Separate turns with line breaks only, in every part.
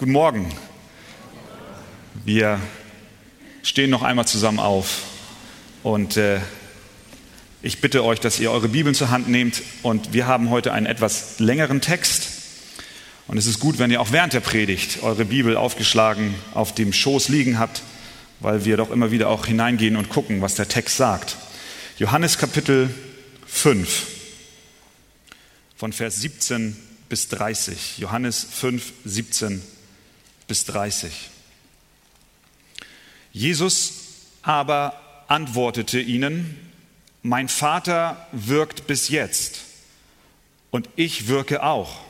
Guten Morgen. Wir stehen noch einmal zusammen auf und äh, ich bitte euch, dass ihr eure Bibeln zur Hand nehmt und wir haben heute einen etwas längeren Text und es ist gut, wenn ihr auch während der Predigt eure Bibel aufgeschlagen auf dem Schoß liegen habt, weil wir doch immer wieder auch hineingehen und gucken, was der Text sagt. Johannes Kapitel 5 von Vers 17 bis 30. Johannes 5, 17 bis 30. Jesus aber antwortete ihnen, mein Vater wirkt bis jetzt und ich wirke auch.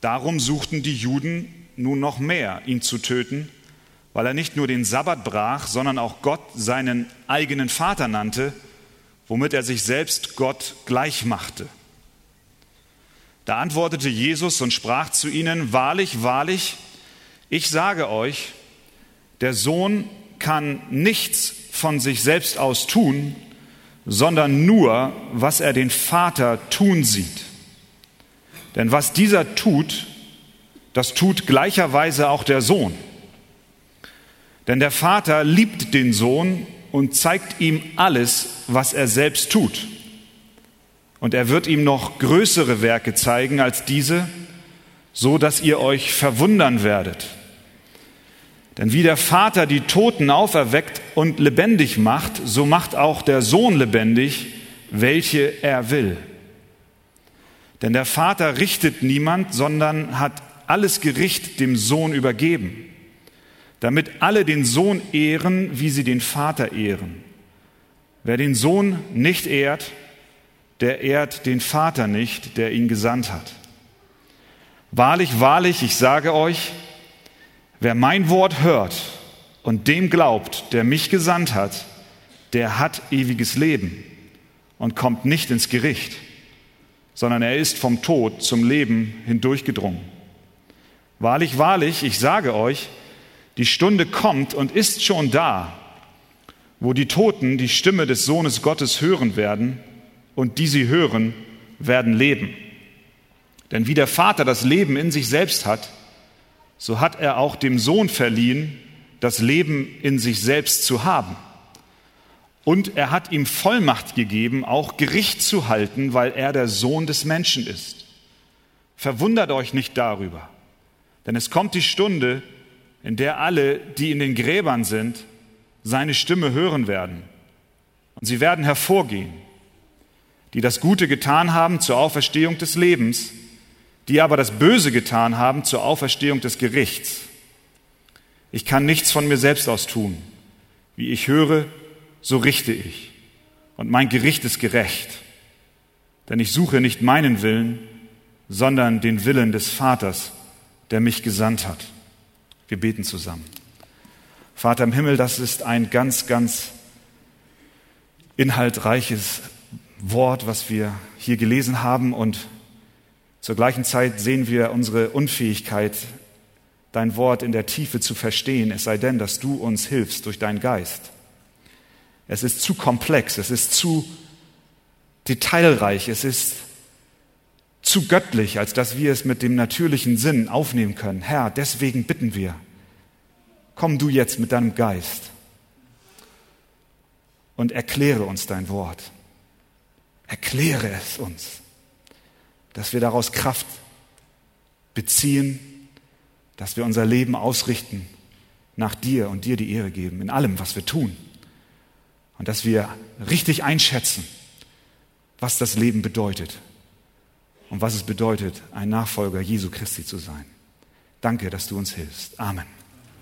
Darum suchten die Juden nun noch mehr, ihn zu töten, weil er nicht nur den Sabbat brach, sondern auch Gott seinen eigenen Vater nannte, womit er sich selbst Gott gleich machte. Da antwortete Jesus und sprach zu ihnen, Wahrlich, wahrlich, ich sage euch, der Sohn kann nichts von sich selbst aus tun, sondern nur, was er den Vater tun sieht. Denn was dieser tut, das tut gleicherweise auch der Sohn. Denn der Vater liebt den Sohn und zeigt ihm alles, was er selbst tut. Und er wird ihm noch größere Werke zeigen als diese, so dass ihr euch verwundern werdet. Denn wie der Vater die Toten auferweckt und lebendig macht, so macht auch der Sohn lebendig, welche er will. Denn der Vater richtet niemand, sondern hat alles Gericht dem Sohn übergeben, damit alle den Sohn ehren, wie sie den Vater ehren. Wer den Sohn nicht ehrt, der ehrt den Vater nicht, der ihn gesandt hat. Wahrlich, wahrlich, ich sage euch, wer mein Wort hört und dem glaubt, der mich gesandt hat, der hat ewiges Leben und kommt nicht ins Gericht, sondern er ist vom Tod zum Leben hindurchgedrungen. Wahrlich, wahrlich, ich sage euch, die Stunde kommt und ist schon da, wo die Toten die Stimme des Sohnes Gottes hören werden und die sie hören, werden leben. Denn wie der Vater das Leben in sich selbst hat, so hat er auch dem Sohn verliehen, das Leben in sich selbst zu haben. Und er hat ihm Vollmacht gegeben, auch Gericht zu halten, weil er der Sohn des Menschen ist. Verwundert euch nicht darüber, denn es kommt die Stunde, in der alle, die in den Gräbern sind, seine Stimme hören werden. Und sie werden hervorgehen die das Gute getan haben zur Auferstehung des Lebens, die aber das Böse getan haben zur Auferstehung des Gerichts. Ich kann nichts von mir selbst aus tun. Wie ich höre, so richte ich. Und mein Gericht ist gerecht. Denn ich suche nicht meinen Willen, sondern den Willen des Vaters, der mich gesandt hat. Wir beten zusammen. Vater im Himmel, das ist ein ganz, ganz inhaltreiches Wort, was wir hier gelesen haben und zur gleichen Zeit sehen wir unsere Unfähigkeit, dein Wort in der Tiefe zu verstehen, es sei denn, dass du uns hilfst durch deinen Geist. Es ist zu komplex, es ist zu detailreich, es ist zu göttlich, als dass wir es mit dem natürlichen Sinn aufnehmen können. Herr, deswegen bitten wir, komm du jetzt mit deinem Geist und erkläre uns dein Wort. Erkläre es uns, dass wir daraus Kraft beziehen, dass wir unser Leben ausrichten nach dir und dir die Ehre geben in allem, was wir tun. Und dass wir richtig einschätzen, was das Leben bedeutet und was es bedeutet, ein Nachfolger Jesu Christi zu sein. Danke, dass du uns hilfst. Amen.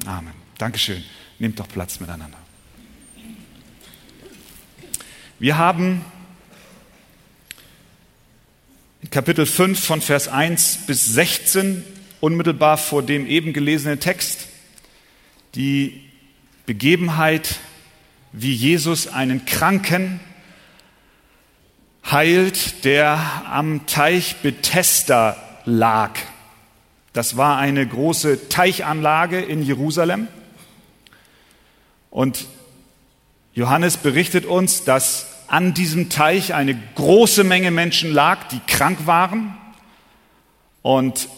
Amen. Dankeschön. Nehmt doch Platz miteinander. Wir haben Kapitel 5 von Vers 1 bis 16, unmittelbar vor dem eben gelesenen Text, die Begebenheit, wie Jesus einen Kranken heilt, der am Teich Bethesda lag. Das war eine große Teichanlage in Jerusalem. Und Johannes berichtet uns, dass an diesem Teich eine große Menge Menschen lag, die krank waren. Und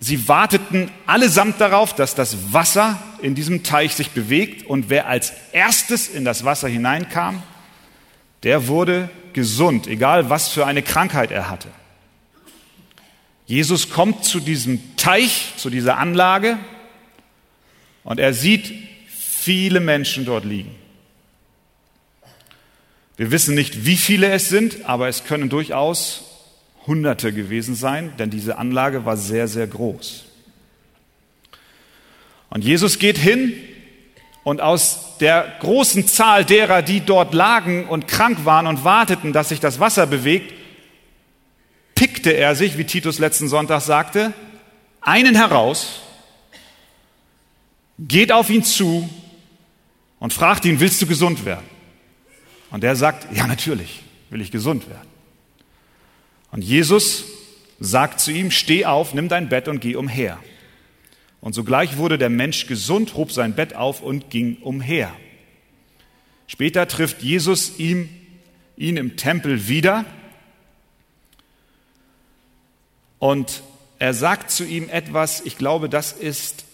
Sie warteten allesamt darauf, dass das Wasser in diesem Teich sich bewegt und wer als erstes in das Wasser hineinkam, der wurde gesund, egal was für eine Krankheit er hatte. Jesus kommt zu diesem Teich, zu dieser Anlage und er sieht viele Menschen dort liegen. Wir wissen nicht, wie viele es sind, aber es können durchaus Hunderte gewesen sein, denn diese Anlage war sehr, sehr groß. Und Jesus geht hin und aus der großen Zahl derer, die dort lagen und krank waren und warteten, dass sich das Wasser bewegt, pickte er sich, wie Titus letzten Sonntag sagte, einen heraus, geht auf ihn zu und fragt ihn, willst du gesund werden? Und er sagt, ja natürlich will ich gesund werden. Und Jesus sagt zu ihm, steh auf, nimm dein Bett und geh umher. Und sogleich wurde der Mensch gesund, hob sein Bett auf und ging umher. Später trifft Jesus ihm, ihn im Tempel wieder und er sagt zu ihm etwas, ich glaube, das ist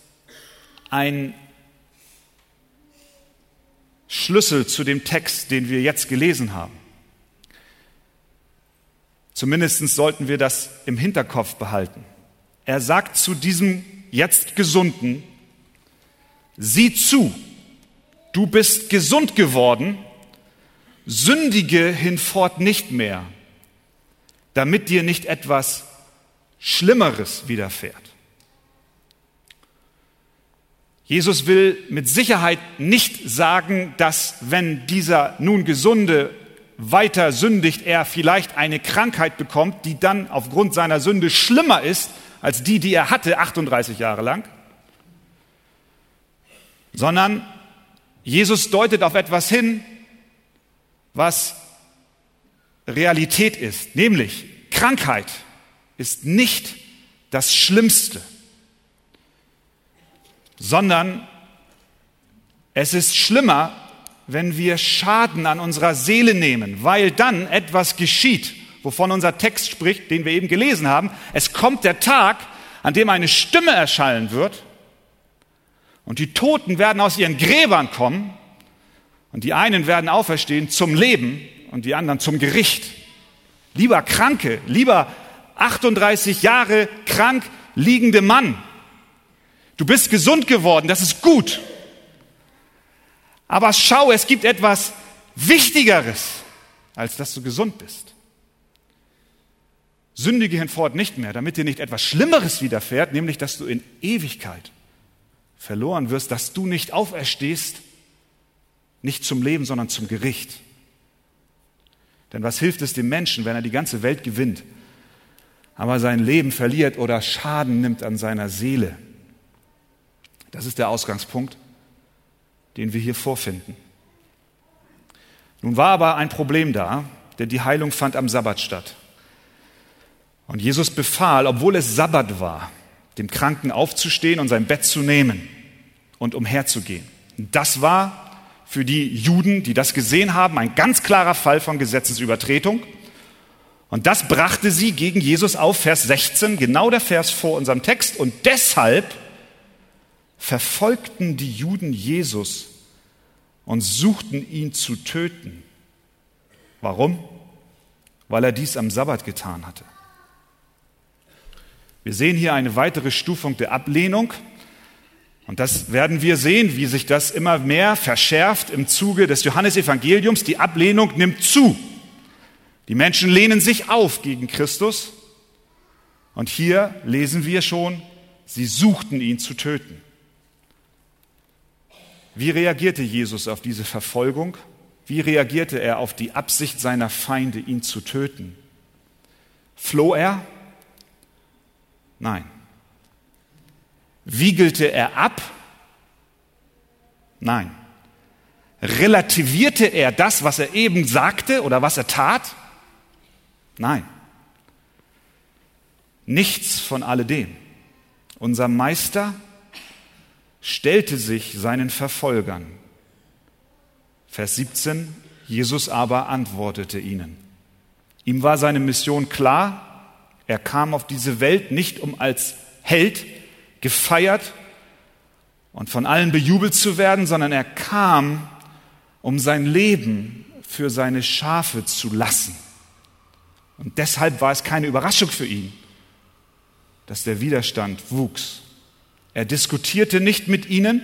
ein Schlüssel zu dem Text, den wir jetzt gelesen haben. Zumindest sollten wir das im Hinterkopf behalten. Er sagt zu diesem jetzt Gesunden, sieh zu, du bist gesund geworden, sündige hinfort nicht mehr, damit dir nicht etwas Schlimmeres widerfährt. Jesus will mit Sicherheit nicht sagen, dass wenn dieser nun gesunde weiter sündigt, er vielleicht eine Krankheit bekommt, die dann aufgrund seiner Sünde schlimmer ist als die, die er hatte 38 Jahre lang, sondern Jesus deutet auf etwas hin, was Realität ist, nämlich Krankheit ist nicht das Schlimmste, sondern es ist schlimmer, wenn wir Schaden an unserer Seele nehmen, weil dann etwas geschieht, wovon unser Text spricht, den wir eben gelesen haben. Es kommt der Tag, an dem eine Stimme erschallen wird und die Toten werden aus ihren Gräbern kommen und die einen werden auferstehen zum Leben und die anderen zum Gericht. Lieber Kranke, lieber 38 Jahre krank liegende Mann, du bist gesund geworden, das ist gut. Aber schau, es gibt etwas Wichtigeres, als dass du gesund bist. Sündige hinfort nicht mehr, damit dir nicht etwas Schlimmeres widerfährt, nämlich dass du in Ewigkeit verloren wirst, dass du nicht auferstehst, nicht zum Leben, sondern zum Gericht. Denn was hilft es dem Menschen, wenn er die ganze Welt gewinnt, aber sein Leben verliert oder Schaden nimmt an seiner Seele? Das ist der Ausgangspunkt den wir hier vorfinden. Nun war aber ein Problem da, denn die Heilung fand am Sabbat statt. Und Jesus befahl, obwohl es Sabbat war, dem Kranken aufzustehen und sein Bett zu nehmen und umherzugehen. Das war für die Juden, die das gesehen haben, ein ganz klarer Fall von Gesetzesübertretung. Und das brachte sie gegen Jesus auf, Vers 16, genau der Vers vor unserem Text. Und deshalb verfolgten die Juden Jesus und suchten ihn zu töten. Warum? Weil er dies am Sabbat getan hatte. Wir sehen hier eine weitere Stufung der Ablehnung. Und das werden wir sehen, wie sich das immer mehr verschärft im Zuge des Johannesevangeliums. Die Ablehnung nimmt zu. Die Menschen lehnen sich auf gegen Christus. Und hier lesen wir schon, sie suchten ihn zu töten. Wie reagierte Jesus auf diese Verfolgung? Wie reagierte er auf die Absicht seiner Feinde, ihn zu töten? Floh er? Nein. Wiegelte er ab? Nein. Relativierte er das, was er eben sagte oder was er tat? Nein. Nichts von alledem. Unser Meister stellte sich seinen Verfolgern. Vers 17, Jesus aber antwortete ihnen. Ihm war seine Mission klar, er kam auf diese Welt nicht, um als Held gefeiert und von allen bejubelt zu werden, sondern er kam, um sein Leben für seine Schafe zu lassen. Und deshalb war es keine Überraschung für ihn, dass der Widerstand wuchs. Er diskutierte nicht mit ihnen,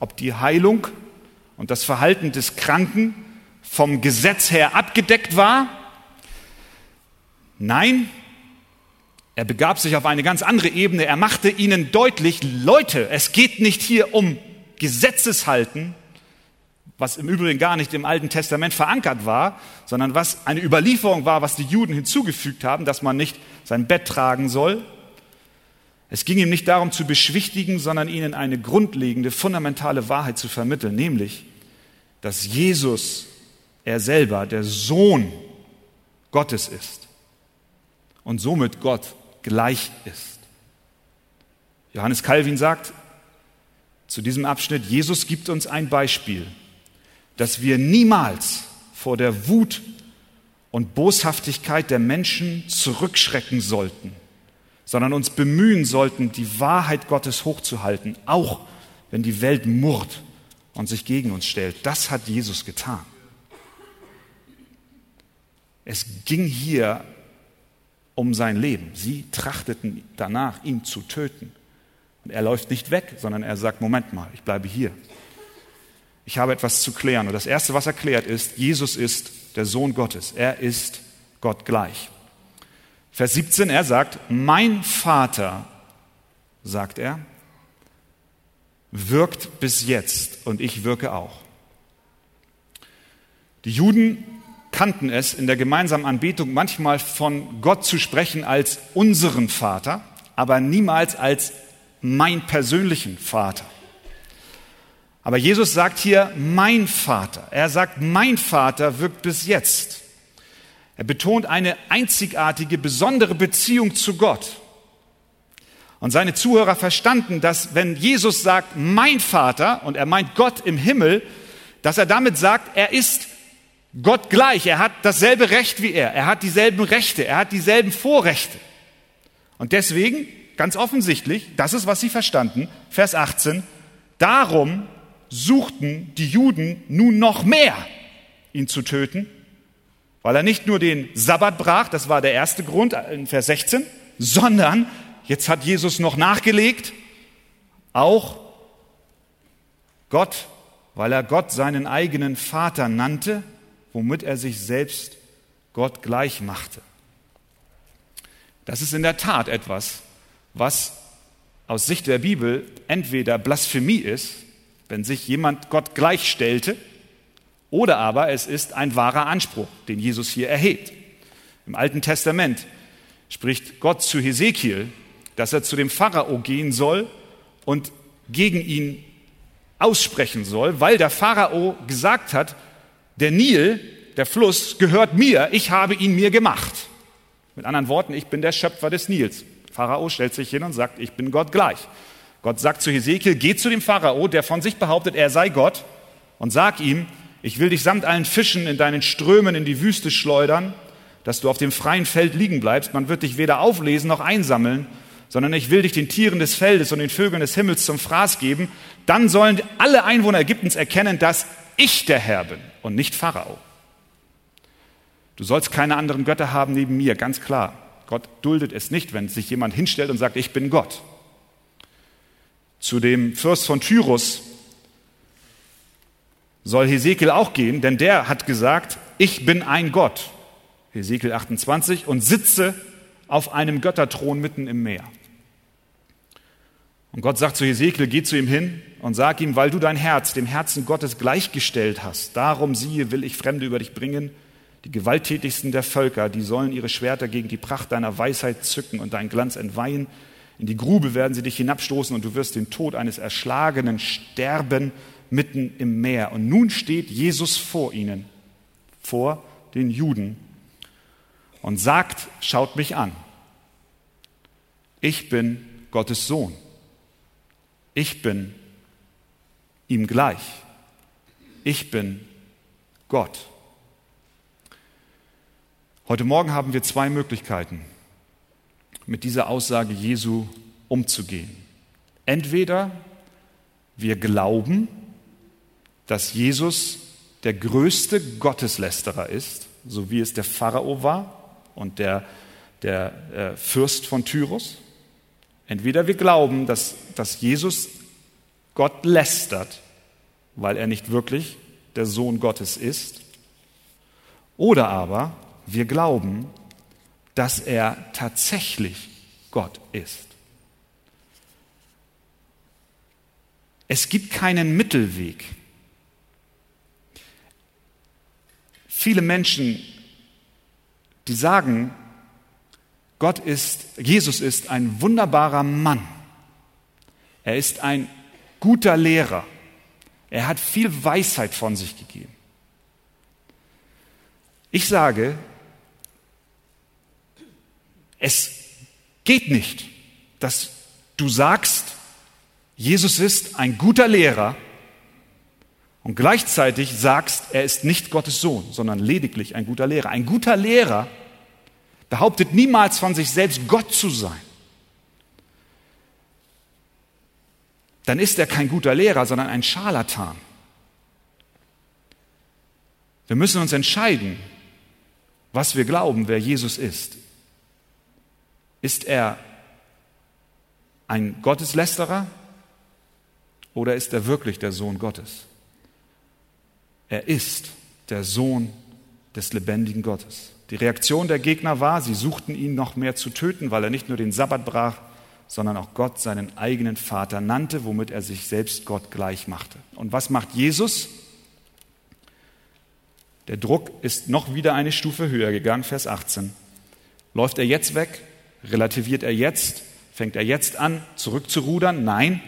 ob die Heilung und das Verhalten des Kranken vom Gesetz her abgedeckt war. Nein, er begab sich auf eine ganz andere Ebene. Er machte ihnen deutlich, Leute, es geht nicht hier um Gesetzeshalten, was im Übrigen gar nicht im Alten Testament verankert war, sondern was eine Überlieferung war, was die Juden hinzugefügt haben, dass man nicht sein Bett tragen soll. Es ging ihm nicht darum zu beschwichtigen, sondern ihnen eine grundlegende, fundamentale Wahrheit zu vermitteln, nämlich, dass Jesus, er selber, der Sohn Gottes ist und somit Gott gleich ist. Johannes Calvin sagt zu diesem Abschnitt, Jesus gibt uns ein Beispiel dass wir niemals vor der Wut und Boshaftigkeit der Menschen zurückschrecken sollten, sondern uns bemühen sollten, die Wahrheit Gottes hochzuhalten, auch wenn die Welt murrt und sich gegen uns stellt. Das hat Jesus getan. Es ging hier um sein Leben. Sie trachteten danach, ihn zu töten. Und er läuft nicht weg, sondern er sagt, Moment mal, ich bleibe hier ich habe etwas zu klären. Und das Erste, was er klärt, ist, Jesus ist der Sohn Gottes. Er ist Gott gleich. Vers 17, er sagt, mein Vater, sagt er, wirkt bis jetzt und ich wirke auch. Die Juden kannten es in der gemeinsamen Anbetung manchmal von Gott zu sprechen als unseren Vater, aber niemals als mein persönlichen Vater. Aber Jesus sagt hier, mein Vater. Er sagt, mein Vater wirkt bis jetzt. Er betont eine einzigartige, besondere Beziehung zu Gott. Und seine Zuhörer verstanden, dass wenn Jesus sagt, mein Vater, und er meint Gott im Himmel, dass er damit sagt, er ist Gott gleich. Er hat dasselbe Recht wie er. Er hat dieselben Rechte. Er hat dieselben Vorrechte. Und deswegen, ganz offensichtlich, das ist, was sie verstanden, Vers 18, darum suchten die Juden nun noch mehr, ihn zu töten, weil er nicht nur den Sabbat brach, das war der erste Grund in Vers 16, sondern jetzt hat Jesus noch nachgelegt, auch Gott, weil er Gott seinen eigenen Vater nannte, womit er sich selbst Gott gleich machte. Das ist in der Tat etwas, was aus Sicht der Bibel entweder Blasphemie ist, wenn sich jemand Gott gleichstellte, oder aber es ist ein wahrer Anspruch, den Jesus hier erhebt. Im Alten Testament spricht Gott zu Hesekiel, dass er zu dem Pharao gehen soll und gegen ihn aussprechen soll, weil der Pharao gesagt hat, der Nil, der Fluss, gehört mir, ich habe ihn mir gemacht. Mit anderen Worten, ich bin der Schöpfer des Nils. Pharao stellt sich hin und sagt, ich bin Gott gleich. Gott sagt zu Hesekiel, geh zu dem Pharao, der von sich behauptet, er sei Gott, und sag ihm, ich will dich samt allen Fischen in deinen Strömen in die Wüste schleudern, dass du auf dem freien Feld liegen bleibst. Man wird dich weder auflesen noch einsammeln, sondern ich will dich den Tieren des Feldes und den Vögeln des Himmels zum Fraß geben. Dann sollen alle Einwohner Ägyptens erkennen, dass ich der Herr bin und nicht Pharao. Du sollst keine anderen Götter haben neben mir, ganz klar. Gott duldet es nicht, wenn sich jemand hinstellt und sagt, ich bin Gott zu dem Fürst von Tyrus soll Hesekiel auch gehen, denn der hat gesagt, ich bin ein Gott, Hesekiel 28, und sitze auf einem Götterthron mitten im Meer. Und Gott sagt zu Hesekiel, geh zu ihm hin und sag ihm, weil du dein Herz dem Herzen Gottes gleichgestellt hast, darum siehe, will ich Fremde über dich bringen, die gewalttätigsten der Völker, die sollen ihre Schwerter gegen die Pracht deiner Weisheit zücken und deinen Glanz entweihen, in die Grube werden sie dich hinabstoßen und du wirst den Tod eines Erschlagenen sterben mitten im Meer. Und nun steht Jesus vor ihnen, vor den Juden und sagt, schaut mich an. Ich bin Gottes Sohn. Ich bin ihm gleich. Ich bin Gott. Heute Morgen haben wir zwei Möglichkeiten mit dieser Aussage Jesu umzugehen. Entweder wir glauben, dass Jesus der größte Gotteslästerer ist, so wie es der Pharao war und der, der äh, Fürst von Tyrus. Entweder wir glauben, dass, dass Jesus Gott lästert, weil er nicht wirklich der Sohn Gottes ist, oder aber wir glauben, dass er tatsächlich Gott ist. Es gibt keinen Mittelweg. Viele Menschen, die sagen, Gott ist, Jesus ist ein wunderbarer Mann. Er ist ein guter Lehrer. Er hat viel Weisheit von sich gegeben. Ich sage, es geht nicht, dass du sagst, Jesus ist ein guter Lehrer und gleichzeitig sagst, er ist nicht Gottes Sohn, sondern lediglich ein guter Lehrer. Ein guter Lehrer behauptet niemals von sich selbst Gott zu sein. Dann ist er kein guter Lehrer, sondern ein Scharlatan. Wir müssen uns entscheiden, was wir glauben, wer Jesus ist. Ist er ein Gotteslästerer oder ist er wirklich der Sohn Gottes? Er ist der Sohn des lebendigen Gottes. Die Reaktion der Gegner war, sie suchten ihn noch mehr zu töten, weil er nicht nur den Sabbat brach, sondern auch Gott seinen eigenen Vater nannte, womit er sich selbst Gott gleich machte. Und was macht Jesus? Der Druck ist noch wieder eine Stufe höher gegangen, Vers 18. Läuft er jetzt weg? Relativiert er jetzt? Fängt er jetzt an, zurückzurudern? Nein.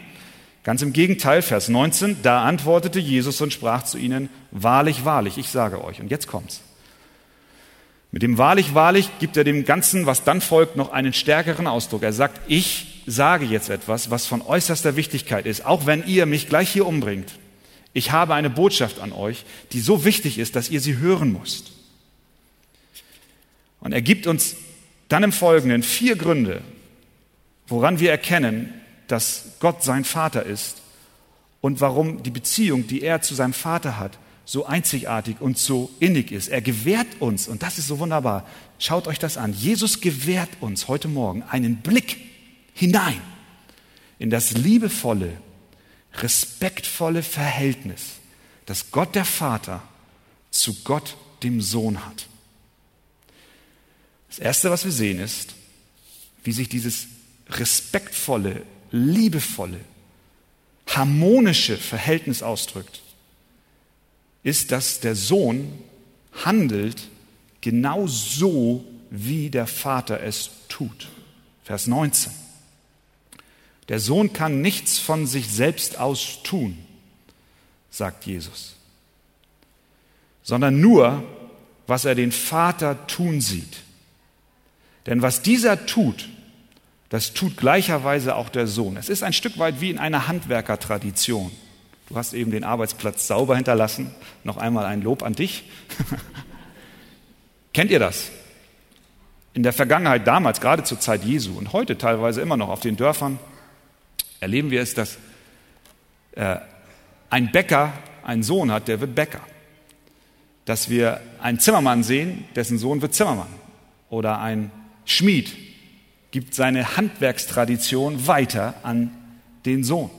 Ganz im Gegenteil, Vers 19, da antwortete Jesus und sprach zu ihnen, wahrlich, wahrlich, ich sage euch. Und jetzt kommt's. Mit dem wahrlich, wahrlich gibt er dem Ganzen, was dann folgt, noch einen stärkeren Ausdruck. Er sagt, ich sage jetzt etwas, was von äußerster Wichtigkeit ist, auch wenn ihr mich gleich hier umbringt. Ich habe eine Botschaft an euch, die so wichtig ist, dass ihr sie hören müsst. Und er gibt uns dann im Folgenden vier Gründe, woran wir erkennen, dass Gott sein Vater ist und warum die Beziehung, die er zu seinem Vater hat, so einzigartig und so innig ist. Er gewährt uns, und das ist so wunderbar, schaut euch das an, Jesus gewährt uns heute Morgen einen Blick hinein in das liebevolle, respektvolle Verhältnis, das Gott der Vater zu Gott dem Sohn hat. Das Erste, was wir sehen, ist, wie sich dieses respektvolle, liebevolle, harmonische Verhältnis ausdrückt, ist, dass der Sohn handelt genau so, wie der Vater es tut. Vers 19. Der Sohn kann nichts von sich selbst aus tun, sagt Jesus, sondern nur, was er den Vater tun sieht. Denn was dieser tut, das tut gleicherweise auch der Sohn. Es ist ein Stück weit wie in einer Handwerkertradition. Du hast eben den Arbeitsplatz sauber hinterlassen. Noch einmal ein Lob an dich. Kennt ihr das? In der Vergangenheit, damals, gerade zur Zeit Jesu und heute teilweise immer noch auf den Dörfern, erleben wir es, dass äh, ein Bäcker einen Sohn hat, der wird Bäcker. Dass wir einen Zimmermann sehen, dessen Sohn wird Zimmermann. Oder ein Schmied gibt seine Handwerkstradition weiter an den Sohn.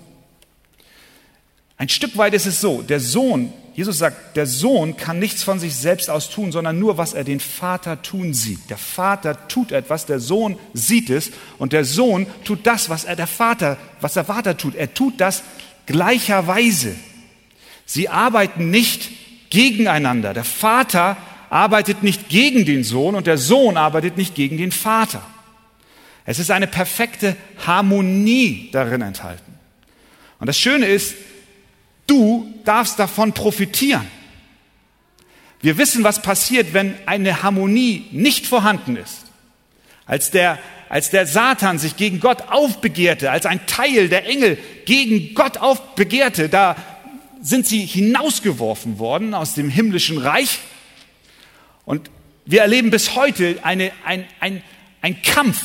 Ein Stück weit ist es so, der Sohn, Jesus sagt, der Sohn kann nichts von sich selbst aus tun, sondern nur, was er den Vater tun sieht. Der Vater tut etwas, der Sohn sieht es und der Sohn tut das, was er der Vater, was der Vater tut. Er tut das gleicherweise. Sie arbeiten nicht gegeneinander. Der Vater arbeitet nicht gegen den Sohn und der Sohn arbeitet nicht gegen den Vater. Es ist eine perfekte Harmonie darin enthalten. Und das Schöne ist, Du darfst davon profitieren. Wir wissen, was passiert, wenn eine Harmonie nicht vorhanden ist. Als der, als der Satan sich gegen Gott aufbegehrte, als ein Teil der Engel gegen Gott aufbegehrte, da sind sie hinausgeworfen worden aus dem himmlischen Reich. Und wir erleben bis heute eine, ein, ein, ein Kampf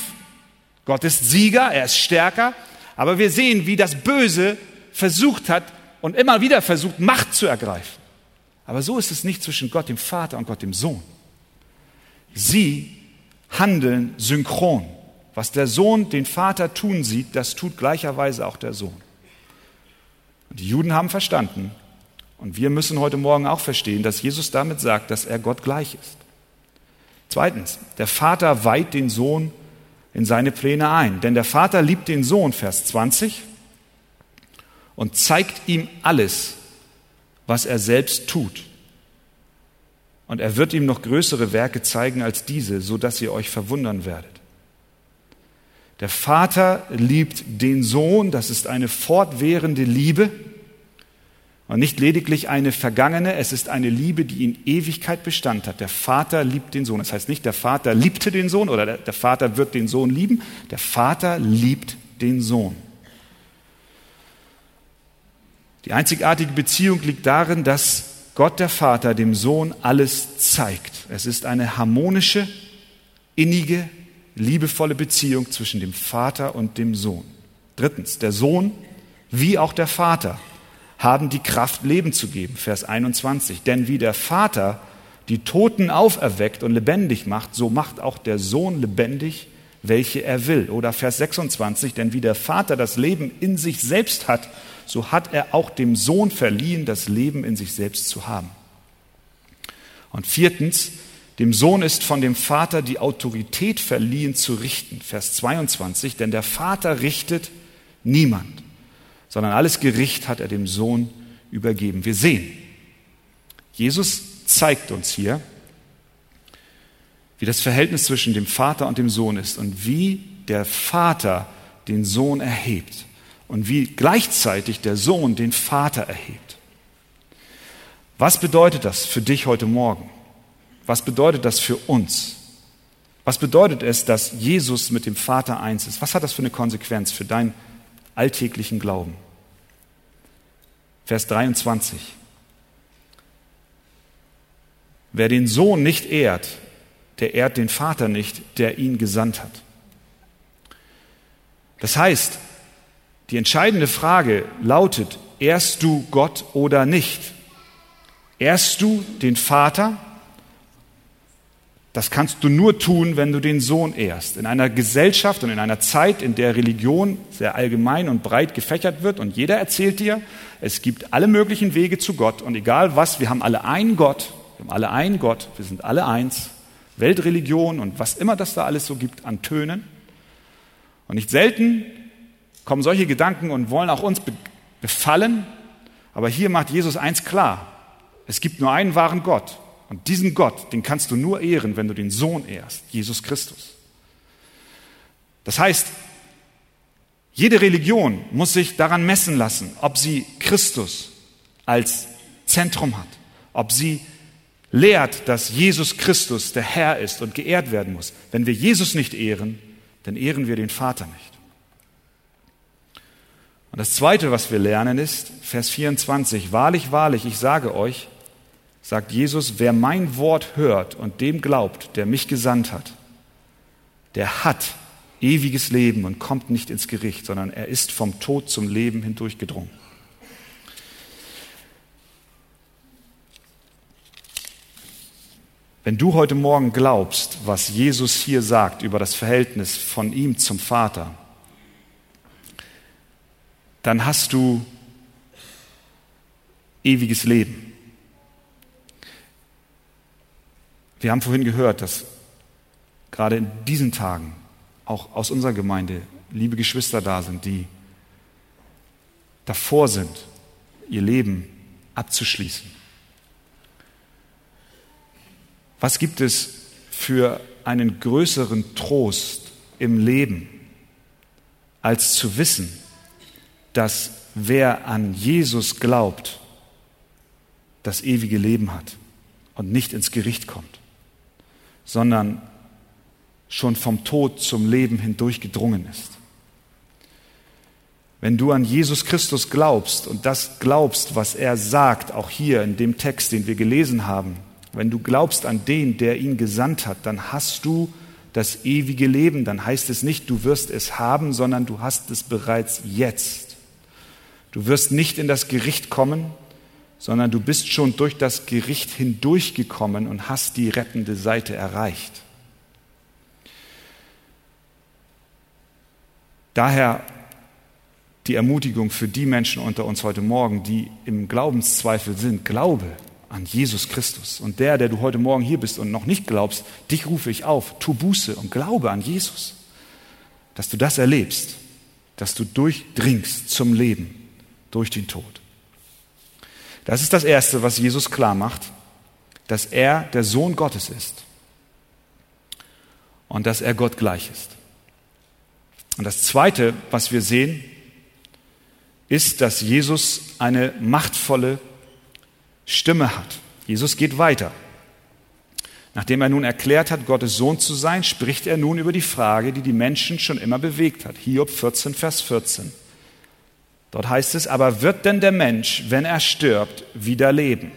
Gott ist Sieger, er ist stärker, aber wir sehen, wie das Böse versucht hat und immer wieder versucht, Macht zu ergreifen. Aber so ist es nicht zwischen Gott dem Vater und Gott dem Sohn. Sie handeln synchron. Was der Sohn den Vater tun sieht, das tut gleicherweise auch der Sohn. Und die Juden haben verstanden, und wir müssen heute Morgen auch verstehen, dass Jesus damit sagt, dass er Gott gleich ist. Zweitens, der Vater weiht den Sohn in seine Pläne ein. Denn der Vater liebt den Sohn, Vers 20, und zeigt ihm alles, was er selbst tut. Und er wird ihm noch größere Werke zeigen als diese, so dass ihr euch verwundern werdet. Der Vater liebt den Sohn, das ist eine fortwährende Liebe und nicht lediglich eine vergangene, es ist eine Liebe, die in Ewigkeit Bestand hat. Der Vater liebt den Sohn. Das heißt nicht, der Vater liebte den Sohn oder der Vater wird den Sohn lieben, der Vater liebt den Sohn. Die einzigartige Beziehung liegt darin, dass Gott der Vater dem Sohn alles zeigt. Es ist eine harmonische, innige, liebevolle Beziehung zwischen dem Vater und dem Sohn. Drittens, der Sohn wie auch der Vater haben die Kraft, Leben zu geben. Vers 21. Denn wie der Vater die Toten auferweckt und lebendig macht, so macht auch der Sohn lebendig, welche er will. Oder Vers 26. Denn wie der Vater das Leben in sich selbst hat, so hat er auch dem Sohn verliehen, das Leben in sich selbst zu haben. Und viertens, dem Sohn ist von dem Vater die Autorität verliehen zu richten. Vers 22, denn der Vater richtet niemand, sondern alles Gericht hat er dem Sohn übergeben. Wir sehen, Jesus zeigt uns hier, wie das Verhältnis zwischen dem Vater und dem Sohn ist und wie der Vater den Sohn erhebt und wie gleichzeitig der Sohn den Vater erhebt. Was bedeutet das für dich heute Morgen? Was bedeutet das für uns? Was bedeutet es, dass Jesus mit dem Vater eins ist? Was hat das für eine Konsequenz für deinen alltäglichen Glauben? Vers 23. Wer den Sohn nicht ehrt, der ehrt den Vater nicht, der ihn gesandt hat. Das heißt, die entscheidende Frage lautet, ehrst du Gott oder nicht? Ehrst du den Vater? Das kannst du nur tun, wenn du den Sohn ehrst. In einer Gesellschaft und in einer Zeit, in der Religion sehr allgemein und breit gefächert wird und jeder erzählt dir, es gibt alle möglichen Wege zu Gott und egal was, wir haben alle einen Gott, wir haben alle einen Gott, wir sind alle eins. Weltreligion und was immer das da alles so gibt an Tönen. Und nicht selten kommen solche Gedanken und wollen auch uns befallen. Aber hier macht Jesus eins klar. Es gibt nur einen wahren Gott. Und diesen Gott, den kannst du nur ehren, wenn du den Sohn ehrst, Jesus Christus. Das heißt, jede Religion muss sich daran messen lassen, ob sie Christus als Zentrum hat, ob sie lehrt, dass Jesus Christus der Herr ist und geehrt werden muss. Wenn wir Jesus nicht ehren, dann ehren wir den Vater nicht. Und das Zweite, was wir lernen, ist Vers 24. Wahrlich, wahrlich, ich sage euch, sagt Jesus, wer mein Wort hört und dem glaubt, der mich gesandt hat, der hat ewiges Leben und kommt nicht ins Gericht, sondern er ist vom Tod zum Leben hindurchgedrungen. Wenn du heute Morgen glaubst, was Jesus hier sagt über das Verhältnis von ihm zum Vater, dann hast du ewiges Leben. Wir haben vorhin gehört, dass gerade in diesen Tagen auch aus unserer Gemeinde liebe Geschwister da sind, die davor sind, ihr Leben abzuschließen. Was gibt es für einen größeren Trost im Leben, als zu wissen, dass wer an Jesus glaubt, das ewige Leben hat und nicht ins Gericht kommt, sondern schon vom Tod zum Leben hindurch gedrungen ist. Wenn du an Jesus Christus glaubst und das glaubst, was er sagt, auch hier in dem Text, den wir gelesen haben, wenn du glaubst an den, der ihn gesandt hat, dann hast du das ewige Leben, dann heißt es nicht, du wirst es haben, sondern du hast es bereits jetzt. Du wirst nicht in das Gericht kommen, sondern du bist schon durch das Gericht hindurchgekommen und hast die rettende Seite erreicht. Daher die Ermutigung für die Menschen unter uns heute Morgen, die im Glaubenszweifel sind. Glaube an Jesus Christus. Und der, der du heute Morgen hier bist und noch nicht glaubst, dich rufe ich auf, tu Buße und glaube an Jesus. Dass du das erlebst, dass du durchdringst zum Leben durch den Tod. Das ist das Erste, was Jesus klar macht, dass er der Sohn Gottes ist und dass er Gott gleich ist. Und das Zweite, was wir sehen, ist, dass Jesus eine machtvolle Stimme hat. Jesus geht weiter. Nachdem er nun erklärt hat, Gottes Sohn zu sein, spricht er nun über die Frage, die die Menschen schon immer bewegt hat. Hiob 14, Vers 14. Dort heißt es, aber wird denn der Mensch, wenn er stirbt, wieder leben?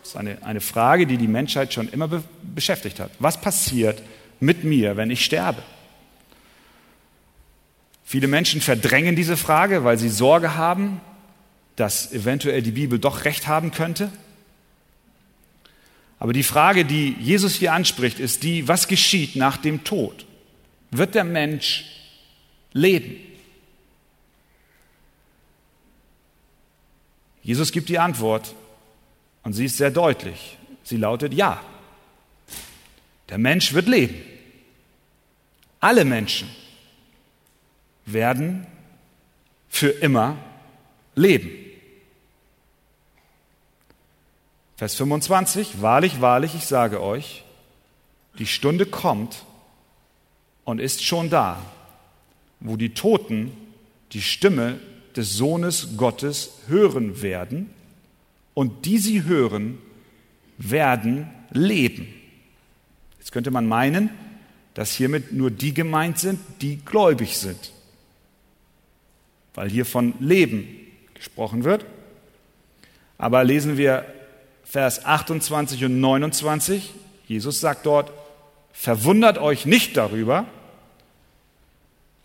Das ist eine, eine Frage, die die Menschheit schon immer be beschäftigt hat. Was passiert mit mir, wenn ich sterbe? Viele Menschen verdrängen diese Frage, weil sie Sorge haben, dass eventuell die Bibel doch recht haben könnte. Aber die Frage, die Jesus hier anspricht, ist die, was geschieht nach dem Tod? Wird der Mensch leben? Jesus gibt die Antwort und sie ist sehr deutlich. Sie lautet ja. Der Mensch wird leben. Alle Menschen werden für immer leben. Vers 25, wahrlich, wahrlich, ich sage euch, die Stunde kommt und ist schon da, wo die Toten die Stimme des Sohnes Gottes hören werden und die sie hören, werden leben. Jetzt könnte man meinen, dass hiermit nur die gemeint sind, die gläubig sind weil hier von Leben gesprochen wird. Aber lesen wir Vers 28 und 29. Jesus sagt dort, verwundert euch nicht darüber,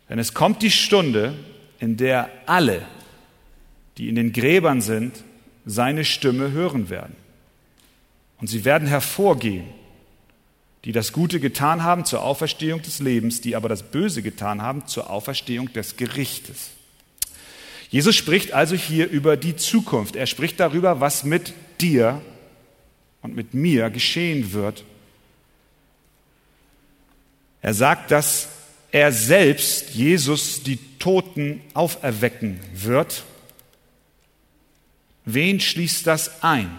denn es kommt die Stunde, in der alle, die in den Gräbern sind, seine Stimme hören werden. Und sie werden hervorgehen, die das Gute getan haben zur Auferstehung des Lebens, die aber das Böse getan haben zur Auferstehung des Gerichtes. Jesus spricht also hier über die Zukunft. Er spricht darüber, was mit dir und mit mir geschehen wird. Er sagt, dass er selbst, Jesus, die Toten auferwecken wird. Wen schließt das ein?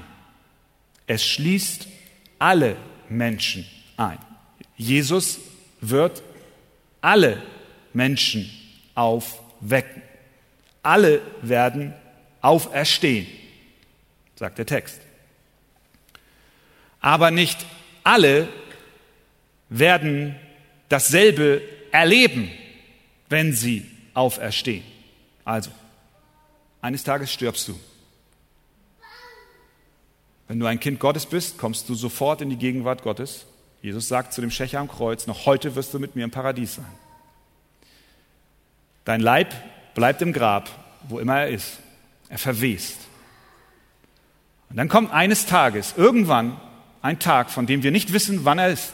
Es schließt alle Menschen ein. Jesus wird alle Menschen aufwecken alle werden auferstehen, sagt der Text. Aber nicht alle werden dasselbe erleben, wenn sie auferstehen. Also, eines Tages stirbst du. Wenn du ein Kind Gottes bist, kommst du sofort in die Gegenwart Gottes. Jesus sagt zu dem Schächer am Kreuz, noch heute wirst du mit mir im Paradies sein. Dein Leib bleibt im Grab, wo immer er ist. Er verwest. Und dann kommt eines Tages, irgendwann ein Tag, von dem wir nicht wissen, wann er ist.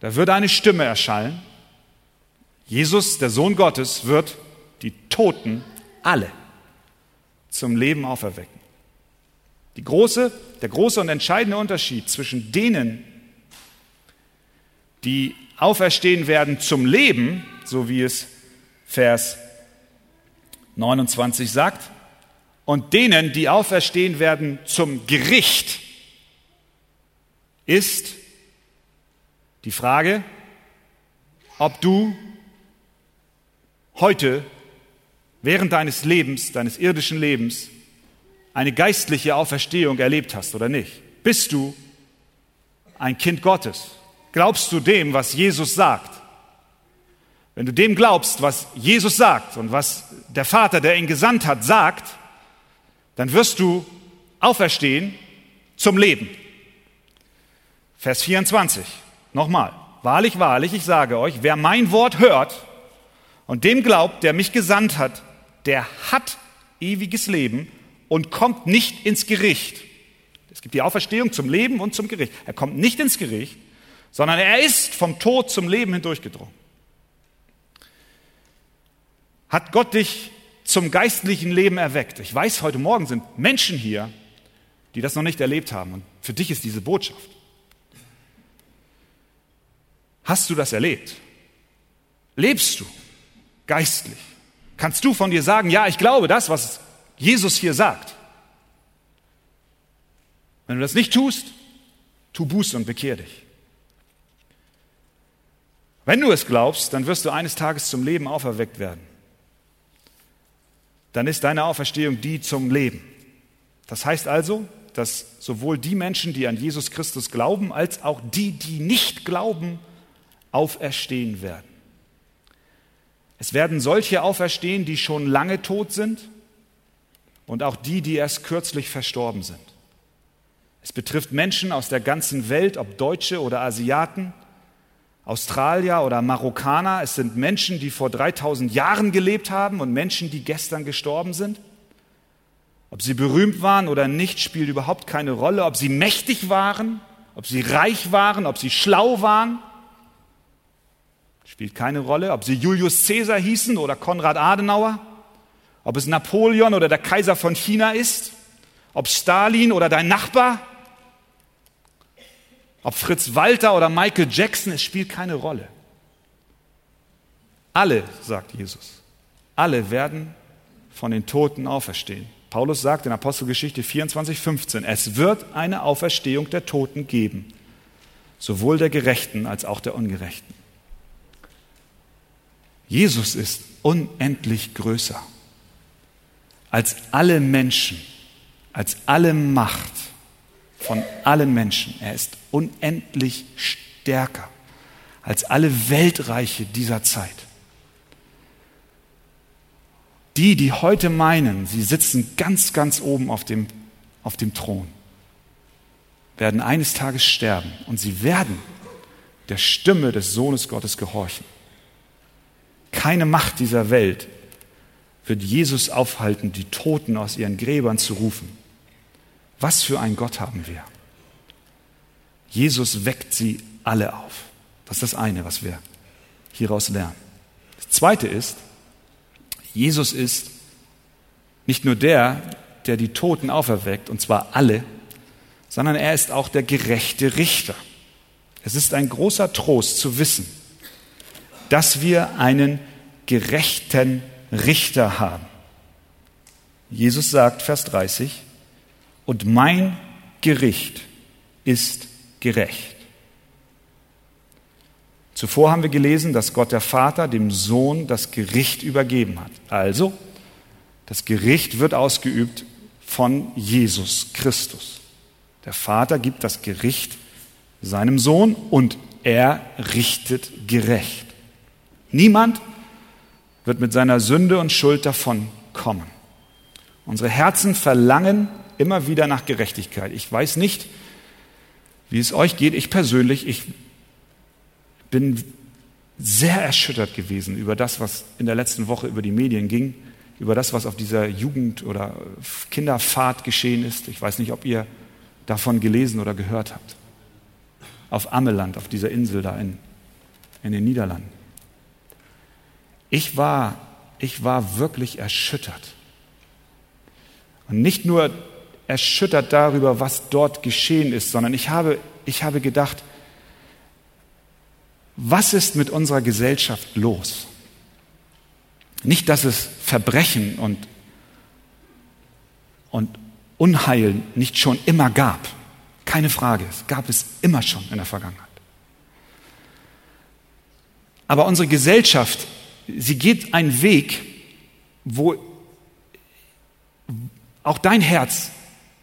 Da wird eine Stimme erschallen. Jesus, der Sohn Gottes, wird die Toten alle zum Leben auferwecken. Die große, der große und entscheidende Unterschied zwischen denen, die auferstehen werden zum Leben, so wie es Vers 29 sagt, und denen, die auferstehen werden zum Gericht, ist die Frage, ob du heute während deines Lebens, deines irdischen Lebens, eine geistliche Auferstehung erlebt hast oder nicht. Bist du ein Kind Gottes? Glaubst du dem, was Jesus sagt? Wenn du dem glaubst, was Jesus sagt und was der Vater, der ihn gesandt hat, sagt, dann wirst du auferstehen zum Leben. Vers 24, nochmal. wahrlich, wahrlich, ich sage euch, wer mein Wort hört und dem glaubt, der mich gesandt hat, der hat ewiges Leben und kommt nicht ins Gericht. Es gibt die Auferstehung zum Leben und zum Gericht. Er kommt nicht ins Gericht, sondern er ist vom Tod zum Leben hindurchgedrungen. Hat Gott dich zum geistlichen Leben erweckt? Ich weiß, heute Morgen sind Menschen hier, die das noch nicht erlebt haben. Und für dich ist diese Botschaft. Hast du das erlebt? Lebst du geistlich? Kannst du von dir sagen, ja, ich glaube das, was Jesus hier sagt? Wenn du das nicht tust, tu Buße und bekehr dich. Wenn du es glaubst, dann wirst du eines Tages zum Leben auferweckt werden. Dann ist deine Auferstehung die zum Leben. Das heißt also, dass sowohl die Menschen, die an Jesus Christus glauben, als auch die, die nicht glauben, auferstehen werden. Es werden solche auferstehen, die schon lange tot sind und auch die, die erst kürzlich verstorben sind. Es betrifft Menschen aus der ganzen Welt, ob Deutsche oder Asiaten, Australier oder Marokkaner. Es sind Menschen, die vor 3000 Jahren gelebt haben und Menschen, die gestern gestorben sind. Ob sie berühmt waren oder nicht, spielt überhaupt keine Rolle. Ob sie mächtig waren, ob sie reich waren, ob sie schlau waren, spielt keine Rolle. Ob sie Julius Caesar hießen oder Konrad Adenauer, ob es Napoleon oder der Kaiser von China ist, ob Stalin oder dein Nachbar, ob Fritz Walter oder Michael Jackson, es spielt keine Rolle. Alle, sagt Jesus, alle werden von den Toten auferstehen. Paulus sagt in Apostelgeschichte 24, 15, es wird eine Auferstehung der Toten geben, sowohl der Gerechten als auch der Ungerechten. Jesus ist unendlich größer als alle Menschen, als alle Macht von allen Menschen. Er ist unendlich stärker als alle Weltreiche dieser Zeit. Die, die heute meinen, sie sitzen ganz, ganz oben auf dem, auf dem Thron, werden eines Tages sterben und sie werden der Stimme des Sohnes Gottes gehorchen. Keine Macht dieser Welt wird Jesus aufhalten, die Toten aus ihren Gräbern zu rufen. Was für ein Gott haben wir? Jesus weckt sie alle auf. Das ist das eine, was wir hieraus lernen. Das zweite ist, Jesus ist nicht nur der, der die Toten auferweckt, und zwar alle, sondern er ist auch der gerechte Richter. Es ist ein großer Trost zu wissen, dass wir einen gerechten Richter haben. Jesus sagt, Vers 30, und mein Gericht ist gerecht. Zuvor haben wir gelesen, dass Gott der Vater dem Sohn das Gericht übergeben hat. Also, das Gericht wird ausgeübt von Jesus Christus. Der Vater gibt das Gericht seinem Sohn und er richtet gerecht. Niemand wird mit seiner Sünde und Schuld davon kommen. Unsere Herzen verlangen immer wieder nach Gerechtigkeit. Ich weiß nicht, wie es euch geht. Ich persönlich, ich bin sehr erschüttert gewesen über das, was in der letzten Woche über die Medien ging, über das, was auf dieser Jugend- oder Kinderfahrt geschehen ist. Ich weiß nicht, ob ihr davon gelesen oder gehört habt. Auf Ameland, auf dieser Insel da in, in den Niederlanden. Ich war, ich war wirklich erschüttert. Und nicht nur erschüttert darüber, was dort geschehen ist, sondern ich habe, ich habe gedacht, was ist mit unserer Gesellschaft los? Nicht, dass es Verbrechen und, und Unheil nicht schon immer gab. Keine Frage, es gab es immer schon in der Vergangenheit. Aber unsere Gesellschaft, sie geht einen Weg, wo auch dein Herz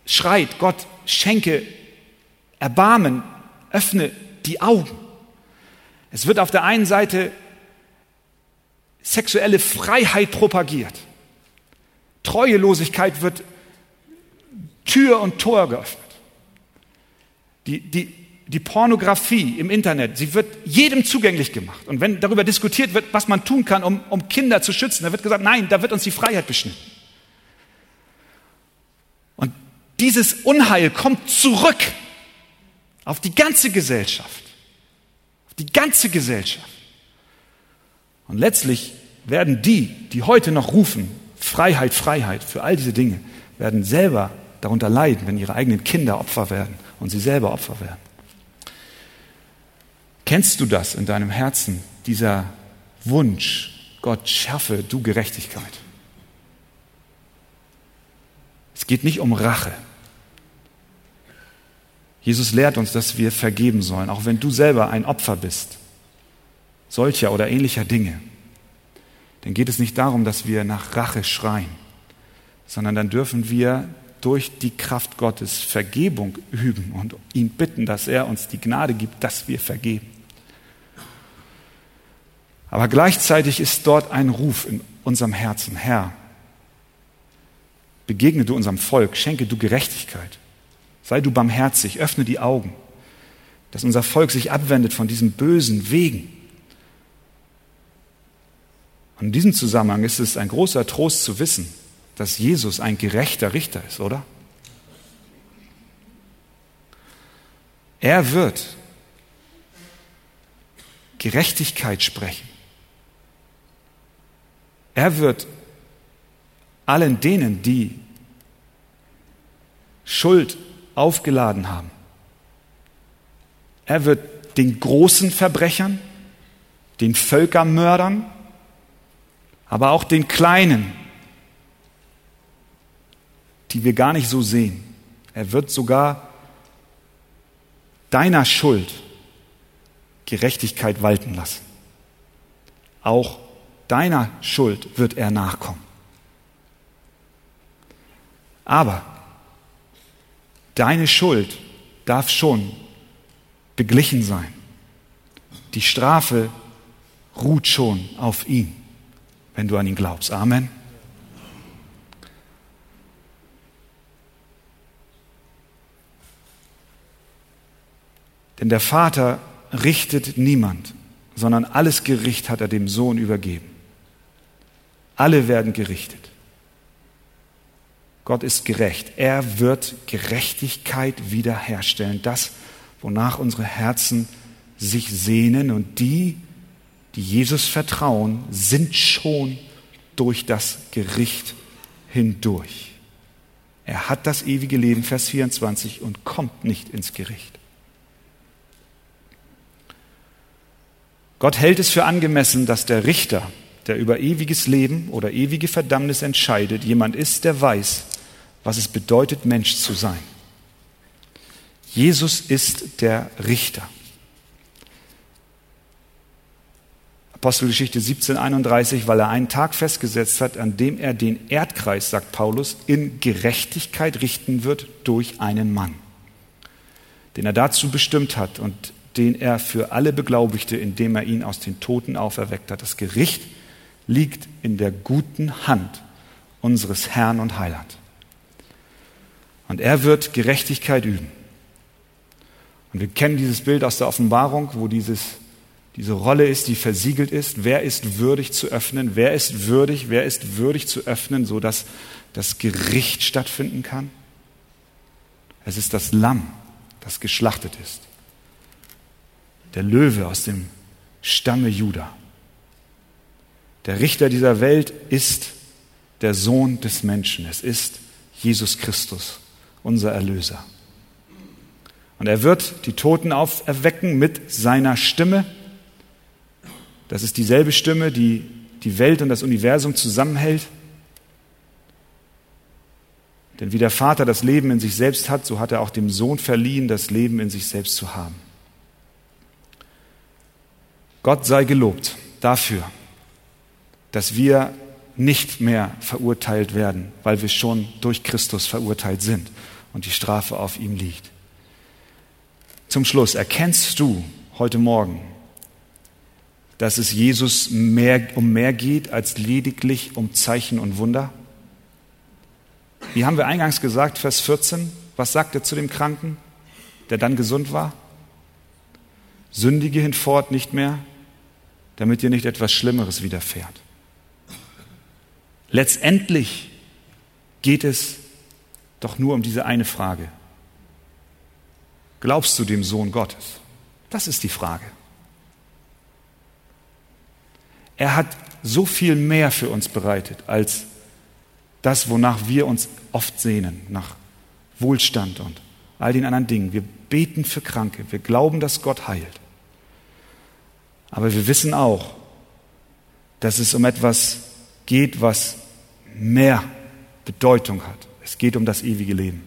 schreit, Gott, schenke Erbarmen, öffne die Augen. Es wird auf der einen Seite sexuelle Freiheit propagiert. Treuelosigkeit wird Tür und Tor geöffnet. Die, die, die Pornografie im Internet, sie wird jedem zugänglich gemacht. Und wenn darüber diskutiert wird, was man tun kann, um, um Kinder zu schützen, da wird gesagt, nein, da wird uns die Freiheit beschnitten. Und dieses Unheil kommt zurück auf die ganze Gesellschaft. Auf die ganze Gesellschaft. Und letztlich werden die, die heute noch rufen, Freiheit, Freiheit für all diese Dinge, werden selber darunter leiden, wenn ihre eigenen Kinder Opfer werden und sie selber Opfer werden. Kennst du das in deinem Herzen, dieser Wunsch, Gott schaffe du Gerechtigkeit? Es geht nicht um Rache. Jesus lehrt uns, dass wir vergeben sollen, auch wenn du selber ein Opfer bist, solcher oder ähnlicher Dinge. Dann geht es nicht darum, dass wir nach Rache schreien, sondern dann dürfen wir durch die Kraft Gottes Vergebung üben und ihn bitten, dass er uns die Gnade gibt, dass wir vergeben. Aber gleichzeitig ist dort ein Ruf in unserem Herzen, Herr, begegne du unserem Volk, schenke du Gerechtigkeit, sei du barmherzig, öffne die Augen, dass unser Volk sich abwendet von diesen bösen Wegen. Und in diesem Zusammenhang ist es ein großer Trost zu wissen, dass Jesus ein gerechter Richter ist, oder? Er wird Gerechtigkeit sprechen. Er wird allen denen, die Schuld aufgeladen haben, er wird den großen Verbrechern, den Völkermördern, aber auch den kleinen, die wir gar nicht so sehen. Er wird sogar deiner Schuld Gerechtigkeit walten lassen. Auch deiner Schuld wird er nachkommen. Aber deine Schuld darf schon beglichen sein. Die Strafe ruht schon auf ihn, wenn du an ihn glaubst. Amen. Denn der Vater richtet niemand, sondern alles Gericht hat er dem Sohn übergeben. Alle werden gerichtet. Gott ist gerecht. Er wird Gerechtigkeit wiederherstellen. Das, wonach unsere Herzen sich sehnen. Und die, die Jesus vertrauen, sind schon durch das Gericht hindurch. Er hat das ewige Leben, Vers 24, und kommt nicht ins Gericht. Gott hält es für angemessen, dass der Richter, der über ewiges Leben oder ewige Verdammnis entscheidet, jemand ist, der weiß, was es bedeutet, Mensch zu sein. Jesus ist der Richter. Apostelgeschichte 1731, weil er einen Tag festgesetzt hat, an dem er den Erdkreis, sagt Paulus, in Gerechtigkeit richten wird durch einen Mann, den er dazu bestimmt hat und den er für alle beglaubigte, indem er ihn aus den Toten auferweckt hat. Das Gericht liegt in der guten Hand unseres Herrn und Heiland. Und er wird Gerechtigkeit üben. Und wir kennen dieses Bild aus der Offenbarung, wo dieses, diese Rolle ist, die versiegelt ist. Wer ist würdig zu öffnen? Wer ist würdig? Wer ist würdig zu öffnen, sodass das Gericht stattfinden kann? Es ist das Lamm, das geschlachtet ist der Löwe aus dem Stamme Juda. Der Richter dieser Welt ist der Sohn des Menschen. Es ist Jesus Christus, unser Erlöser. Und er wird die Toten auferwecken mit seiner Stimme. Das ist dieselbe Stimme, die die Welt und das Universum zusammenhält. Denn wie der Vater das Leben in sich selbst hat, so hat er auch dem Sohn verliehen, das Leben in sich selbst zu haben. Gott sei gelobt dafür, dass wir nicht mehr verurteilt werden, weil wir schon durch Christus verurteilt sind und die Strafe auf ihm liegt. Zum Schluss, erkennst du heute Morgen, dass es Jesus mehr, um mehr geht als lediglich um Zeichen und Wunder? Wie haben wir eingangs gesagt, Vers 14? Was sagt er zu dem Kranken, der dann gesund war? Sündige hinfort nicht mehr, damit dir nicht etwas Schlimmeres widerfährt. Letztendlich geht es doch nur um diese eine Frage. Glaubst du dem Sohn Gottes? Das ist die Frage. Er hat so viel mehr für uns bereitet als das, wonach wir uns oft sehnen, nach Wohlstand und all den anderen Dingen. Wir beten für Kranke, wir glauben, dass Gott heilt. Aber wir wissen auch, dass es um etwas geht, was mehr Bedeutung hat. Es geht um das ewige Leben.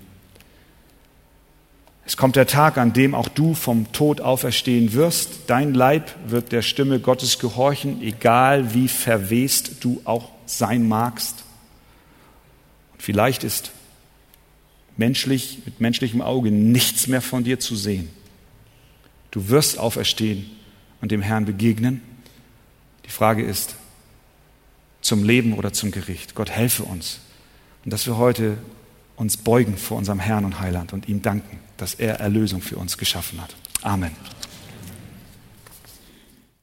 Es kommt der Tag, an dem auch du vom Tod auferstehen wirst. Dein Leib wird der Stimme Gottes gehorchen, egal wie verwest du auch sein magst. Und vielleicht ist menschlich, mit menschlichem Auge nichts mehr von dir zu sehen. Du wirst auferstehen und dem Herrn begegnen. Die Frage ist, zum Leben oder zum Gericht. Gott helfe uns. Und dass wir heute uns beugen vor unserem Herrn und Heiland und ihm danken, dass er Erlösung für uns geschaffen hat. Amen.